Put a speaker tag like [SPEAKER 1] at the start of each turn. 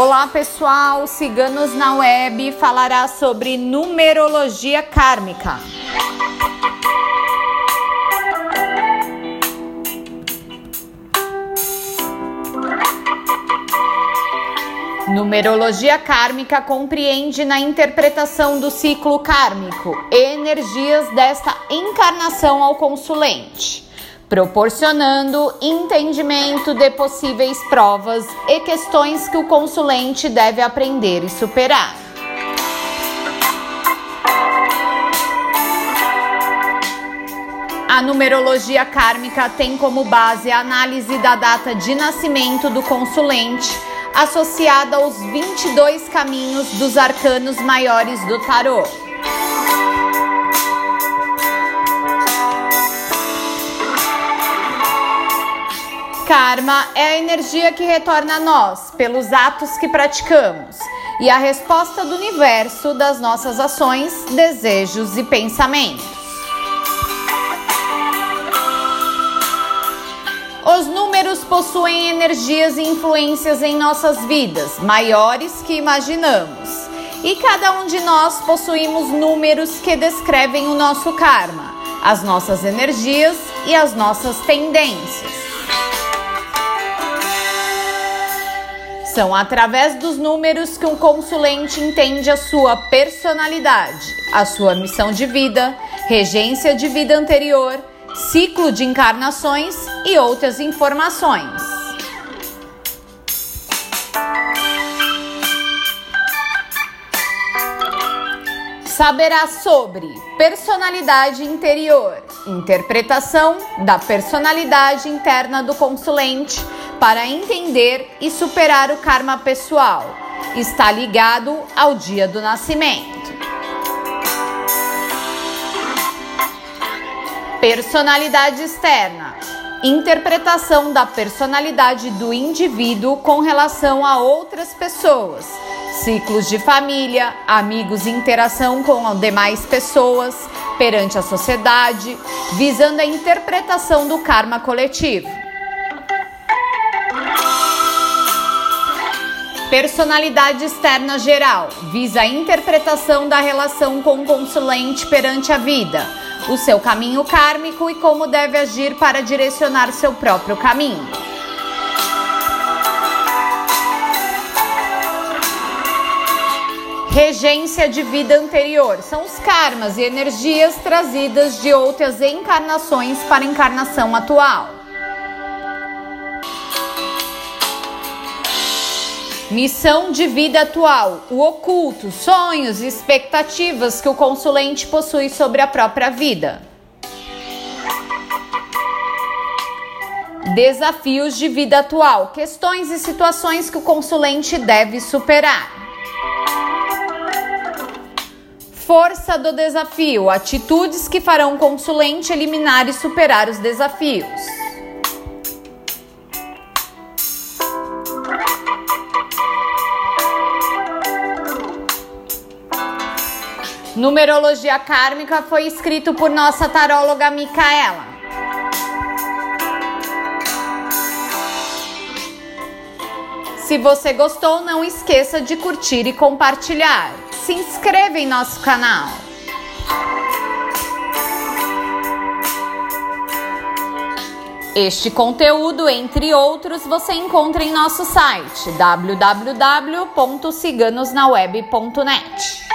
[SPEAKER 1] Olá pessoal, Ciganos na Web falará sobre numerologia kármica. Numerologia kármica compreende na interpretação do ciclo kármico energias desta encarnação ao consulente proporcionando entendimento de possíveis provas e questões que o consulente deve aprender e superar. A numerologia kármica tem como base a análise da data de nascimento do consulente, associada aos 22 caminhos dos arcanos maiores do tarô. Karma é a energia que retorna a nós pelos atos que praticamos e a resposta do universo das nossas ações, desejos e pensamentos. Os números possuem energias e influências em nossas vidas maiores que imaginamos. E cada um de nós possuímos números que descrevem o nosso karma, as nossas energias e as nossas tendências. São através dos números que um consulente entende a sua personalidade, a sua missão de vida, regência de vida anterior, ciclo de encarnações e outras informações. Saberá sobre personalidade interior, interpretação da personalidade interna do consulente para entender e superar o karma pessoal. Está ligado ao dia do nascimento. Personalidade externa. Interpretação da personalidade do indivíduo com relação a outras pessoas. Ciclos de família, amigos e interação com demais pessoas, perante a sociedade, visando a interpretação do karma coletivo. Personalidade externa geral visa a interpretação da relação com o consulente perante a vida, o seu caminho kármico e como deve agir para direcionar seu próprio caminho. Regência de vida anterior são os karmas e energias trazidas de outras encarnações para a encarnação atual. Missão de vida atual: o oculto, sonhos e expectativas que o consulente possui sobre a própria vida. Desafios de vida atual: questões e situações que o consulente deve superar. Força do desafio: atitudes que farão o consulente eliminar e superar os desafios. Numerologia Kármica foi escrito por nossa taróloga Micaela. Se você gostou, não esqueça de curtir e compartilhar. Se inscreva em nosso canal. Este conteúdo, entre outros, você encontra em nosso site www.ciganosnaweb.net.